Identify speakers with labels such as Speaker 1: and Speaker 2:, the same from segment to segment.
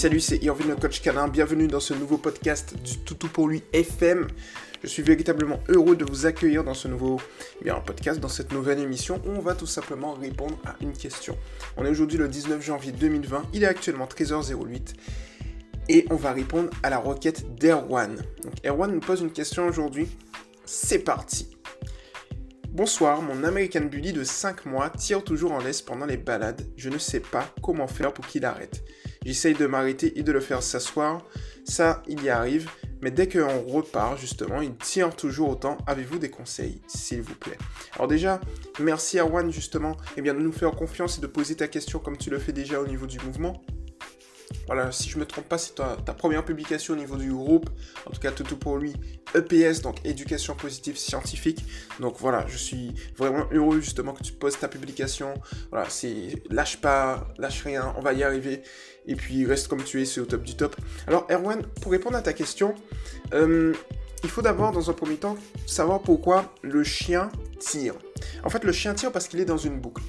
Speaker 1: Salut, c'est Irvin le coach canin. Bienvenue dans ce nouveau podcast du Toutou pour lui FM. Je suis véritablement heureux de vous accueillir dans ce nouveau eh bien, podcast, dans cette nouvelle émission où on va tout simplement répondre à une question. On est aujourd'hui le 19 janvier 2020, il est actuellement 13h08 et on va répondre à la requête d'Erwan. Donc Erwan nous pose une question aujourd'hui. C'est parti. Bonsoir, mon American Bully de 5 mois tire toujours en laisse pendant les balades. Je ne sais pas comment faire pour qu'il arrête. J'essaye de m'arrêter et de le faire s'asseoir. Ça, il y arrive. Mais dès qu'on repart, justement, il tire toujours autant. Avez-vous des conseils, s'il vous plaît? Alors déjà, merci Juan, justement, eh bien, de nous faire confiance et de poser ta question comme tu le fais déjà au niveau du mouvement. Voilà, si je me trompe pas, c'est ta, première publication au niveau du groupe. En tout cas, tout, pour lui, EPS, donc éducation positive scientifique. Donc voilà, je suis vraiment heureux justement que tu poses ta publication. Voilà, c'est lâche pas, lâche rien, on va y arriver. Et puis reste comme tu es, c'est au top du top. Alors Erwan, pour répondre à ta question, euh, il faut d'abord dans un premier temps savoir pourquoi le chien tire. En fait, le chien tire parce qu'il est dans une boucle.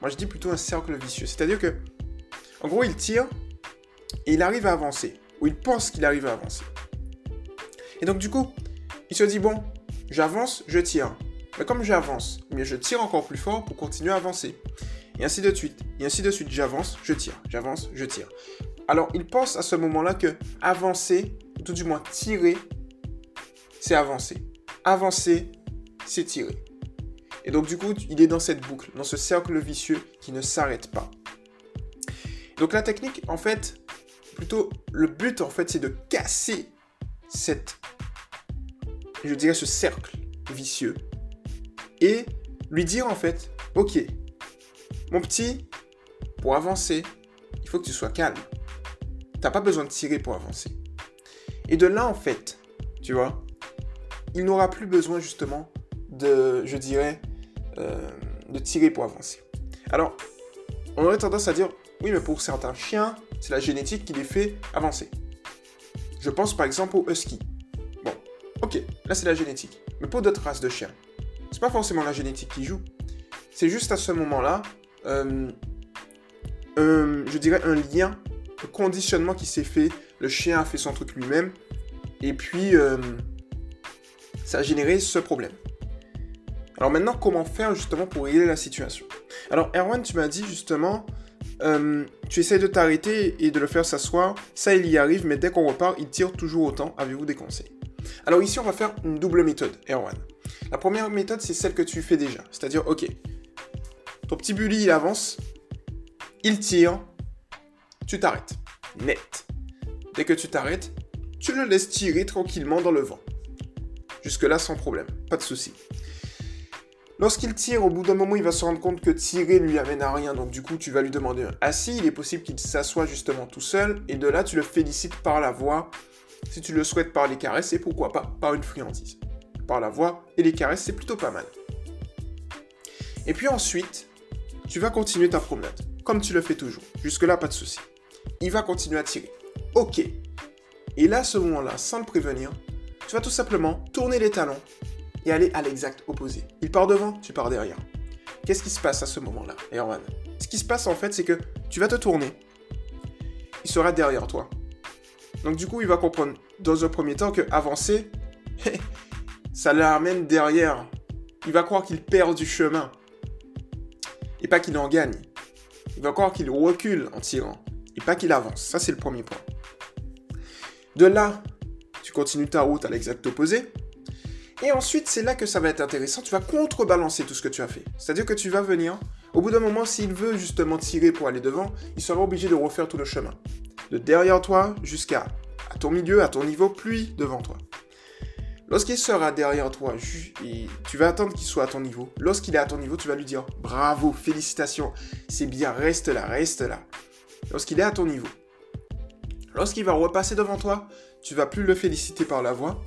Speaker 1: Moi, je dis plutôt un cercle vicieux. C'est-à-dire que, en gros, il tire et il arrive à avancer, ou il pense qu'il arrive à avancer. Et donc du coup, il se dit, bon, j'avance, je tire. Mais comme j'avance, mais je tire encore plus fort pour continuer à avancer. Et ainsi de suite. Et ainsi de suite, j'avance, je tire, j'avance, je tire. Alors il pense à ce moment-là que avancer, ou tout du moins tirer, c'est avancer. Avancer, c'est tirer. Et donc du coup, il est dans cette boucle, dans ce cercle vicieux qui ne s'arrête pas. Donc la technique, en fait, plutôt le but en fait c'est de casser cette je dirais ce cercle vicieux et lui dire en fait ok mon petit pour avancer il faut que tu sois calme. T'as pas besoin de tirer pour avancer. Et de là en fait tu vois il n'aura plus besoin justement de je dirais euh, de tirer pour avancer. Alors on aurait tendance à dire oui mais pour certains chiens c'est la génétique qui les fait avancer. Je pense par exemple au husky. Bon, ok, là c'est la génétique. Mais pour d'autres races de chiens, c'est pas forcément la génétique qui joue. C'est juste à ce moment-là, euh, je dirais un lien, un conditionnement qui s'est fait. Le chien a fait son truc lui-même. Et puis, euh, ça a généré ce problème. Alors maintenant, comment faire justement pour régler la situation? Alors, Erwan, tu m'as dit justement, euh, tu essaies de t'arrêter et de le faire s'asseoir. Ça, il y arrive, mais dès qu'on repart, il tire toujours autant. Avez-vous des conseils? Alors ici, on va faire une double méthode, Erwan. La première méthode, c'est celle que tu fais déjà. C'est-à-dire, ok, ton petit bully, il avance, il tire, tu t'arrêtes. Net. Dès que tu t'arrêtes, tu le laisses tirer tranquillement dans le vent. Jusque-là, sans problème, pas de souci. Lorsqu'il tire, au bout d'un moment, il va se rendre compte que tirer lui amène à rien. Donc du coup, tu vas lui demander un assis. Il est possible qu'il s'assoie justement tout seul. Et de là, tu le félicites par la voix. Si tu le souhaites par les caresses, et pourquoi pas par une friandise. Par la voix et les caresses, c'est plutôt pas mal. Et puis ensuite, tu vas continuer ta promenade. Comme tu le fais toujours. Jusque-là, pas de souci. Il va continuer à tirer. Ok. Et là, à ce moment-là, sans le prévenir, tu vas tout simplement tourner les talons et aller à l'exact opposé. Il part devant, tu pars derrière. Qu'est-ce qui se passe à ce moment-là, Erwan? Ce qui se passe en fait, c'est que tu vas te tourner. Il sera derrière toi. Donc du coup, il va comprendre dans un premier temps que avancer, ça l'amène derrière. Il va croire qu'il perd du chemin. Et pas qu'il en gagne. Il va croire qu'il recule en tirant. Et pas qu'il avance. Ça, c'est le premier point. De là, tu continues ta route à l'exact opposé. Et ensuite, c'est là que ça va être intéressant. Tu vas contrebalancer tout ce que tu as fait. C'est-à-dire que tu vas venir, au bout d'un moment, s'il veut justement tirer pour aller devant, il sera obligé de refaire tout le chemin. De derrière toi jusqu'à à ton milieu, à ton niveau, puis devant toi. Lorsqu'il sera derrière toi, tu vas attendre qu'il soit à ton niveau. Lorsqu'il est à ton niveau, tu vas lui dire bravo, félicitations, c'est bien, reste là, reste là. Lorsqu'il est à ton niveau. Lorsqu'il va repasser devant toi, tu vas plus le féliciter par la voix,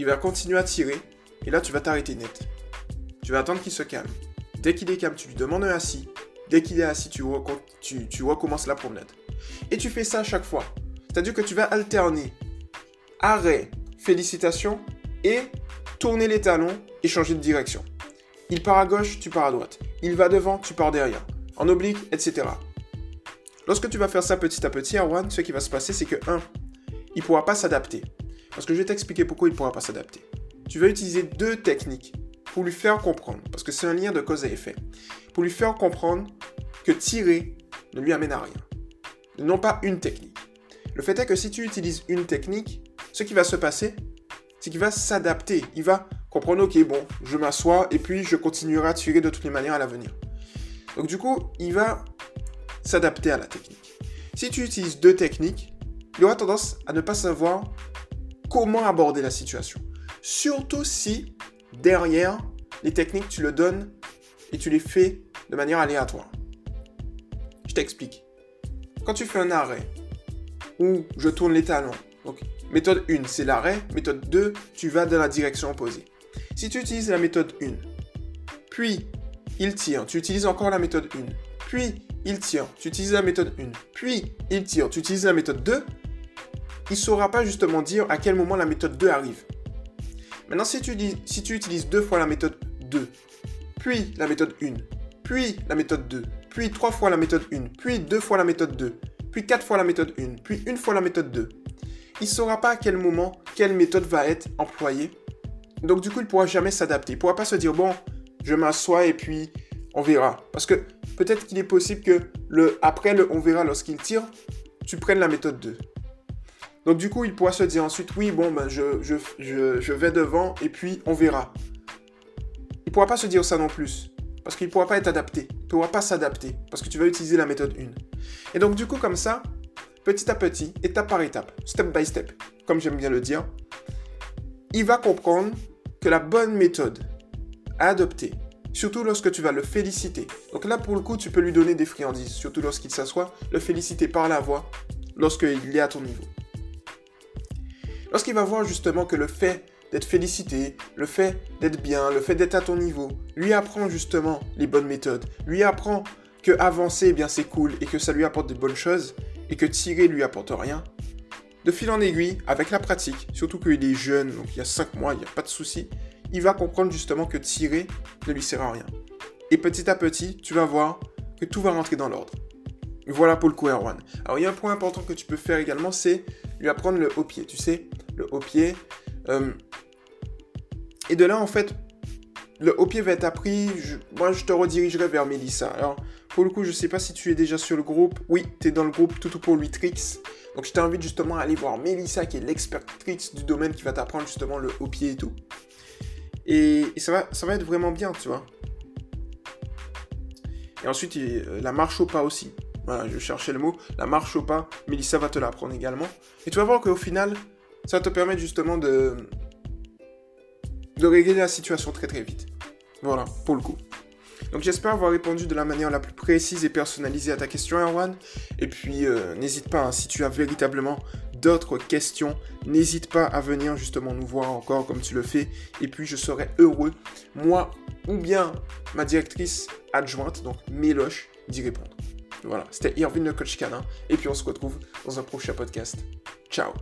Speaker 1: il va continuer à tirer, et là tu vas t'arrêter net. Tu vas attendre qu'il se calme. Dès qu'il est calme, tu lui demandes un assis. Dès qu'il est assis, tu, recommences la promenade. Et tu fais ça à chaque fois. C'est-à-dire que tu vas alterner arrêt, félicitations, et tourner les talons et changer de direction. Il part à gauche, tu pars à droite. Il va devant, tu pars derrière. En oblique, etc. Lorsque tu vas faire ça petit à petit, Arwan, ce qui va se passer, c'est que 1. Il ne pourra pas s'adapter. Parce que je vais t'expliquer pourquoi il ne pourra pas s'adapter. Tu vas utiliser deux techniques pour lui faire comprendre, parce que c'est un lien de cause à effet, pour lui faire comprendre que tirer ne lui amène à rien. Non pas une technique. Le fait est que si tu utilises une technique, ce qui va se passer, c'est qu'il va s'adapter. Il va comprendre, ok, bon, je m'assois et puis je continuerai à tirer de toutes les manières à l'avenir. Donc du coup, il va s'adapter à la technique. Si tu utilises deux techniques, il aura tendance à ne pas savoir comment aborder la situation. Surtout si derrière les techniques, tu le donnes et tu les fais de manière aléatoire. Je t'explique. Quand tu fais un arrêt ou je tourne les talons, méthode 1, c'est l'arrêt, méthode 2, tu vas dans la direction opposée. Si tu utilises la méthode 1, puis il tire, tu utilises encore la méthode 1, puis il tire, tu utilises la méthode 1, puis il tire, tu utilises la méthode 2, il ne saura pas justement dire à quel moment la méthode 2 arrive. Maintenant, si tu, si tu utilises deux fois la méthode 2, puis la méthode 1, puis la méthode 2, puis trois fois la méthode 1, puis deux fois la méthode 2, puis quatre fois la méthode 1, puis une fois la méthode 2, il ne saura pas à quel moment, quelle méthode va être employée. Donc du coup, il ne pourra jamais s'adapter. Il ne pourra pas se dire, bon, je m'assois et puis on verra. Parce que peut-être qu'il est possible que le, après le on verra lorsqu'il tire, tu prennes la méthode 2. Donc du coup, il pourra se dire ensuite, oui, bon, ben, je, je, je, vais devant et puis on verra. Il ne pourra pas se dire ça non plus. Parce qu'il ne pourra pas être adapté. Il ne pourra pas s'adapter. Parce que tu vas utiliser la méthode 1. Et donc du coup, comme ça, petit à petit, étape par étape, step by step, comme j'aime bien le dire, il va comprendre que la bonne méthode à adopter, surtout lorsque tu vas le féliciter. Donc là, pour le coup, tu peux lui donner des friandises, surtout lorsqu'il s'assoit, le féliciter par la voix, lorsqu'il est à ton niveau. Lorsqu'il va voir justement que le fait d'être félicité, le fait d'être bien, le fait d'être à ton niveau, lui apprend justement les bonnes méthodes, lui apprend que avancer, eh bien c'est cool et que ça lui apporte des bonnes choses et que tirer lui apporte rien. De fil en aiguille, avec la pratique, surtout qu'il est jeune, donc il y a 5 mois, il n'y a pas de souci, il va comprendre justement que tirer ne lui sert à rien. Et petit à petit, tu vas voir que tout va rentrer dans l'ordre. Voilà pour le coup R1. Alors il y a un point important que tu peux faire également, c'est lui apprendre le haut pied. Tu sais, le haut pied. Euh, et de là, en fait, le haut pied va être appris. moi, je te redirigerai vers Melissa. Alors, pour le coup, je sais pas si tu es déjà sur le groupe. Oui, tu es dans le groupe Tout pour lui Tricks. Donc, je t'invite justement à aller voir Melissa, qui est l'expert tricks du domaine, qui va t'apprendre justement le haut pied et tout. Et, ça, va, ça va être vraiment bien, tu vois. Et ensuite, euh, la marche au pas aussi. Voilà, je cherchais le mot. La marche au pas, Melissa va te l'apprendre également. Et tu vas voir qu'au final, ça te permettre justement de, de régler la situation très très vite. Voilà, pour le coup. Donc j'espère avoir répondu de la manière la plus précise et personnalisée à ta question, Erwan. Et puis euh, n'hésite pas, hein, si tu as véritablement d'autres questions, n'hésite pas à venir justement nous voir encore comme tu le fais. Et puis je serai heureux, moi ou bien ma directrice adjointe, donc Méloche, d'y répondre. Voilà, c'était Irvine le coach canin. Et puis on se retrouve dans un prochain podcast. Ciao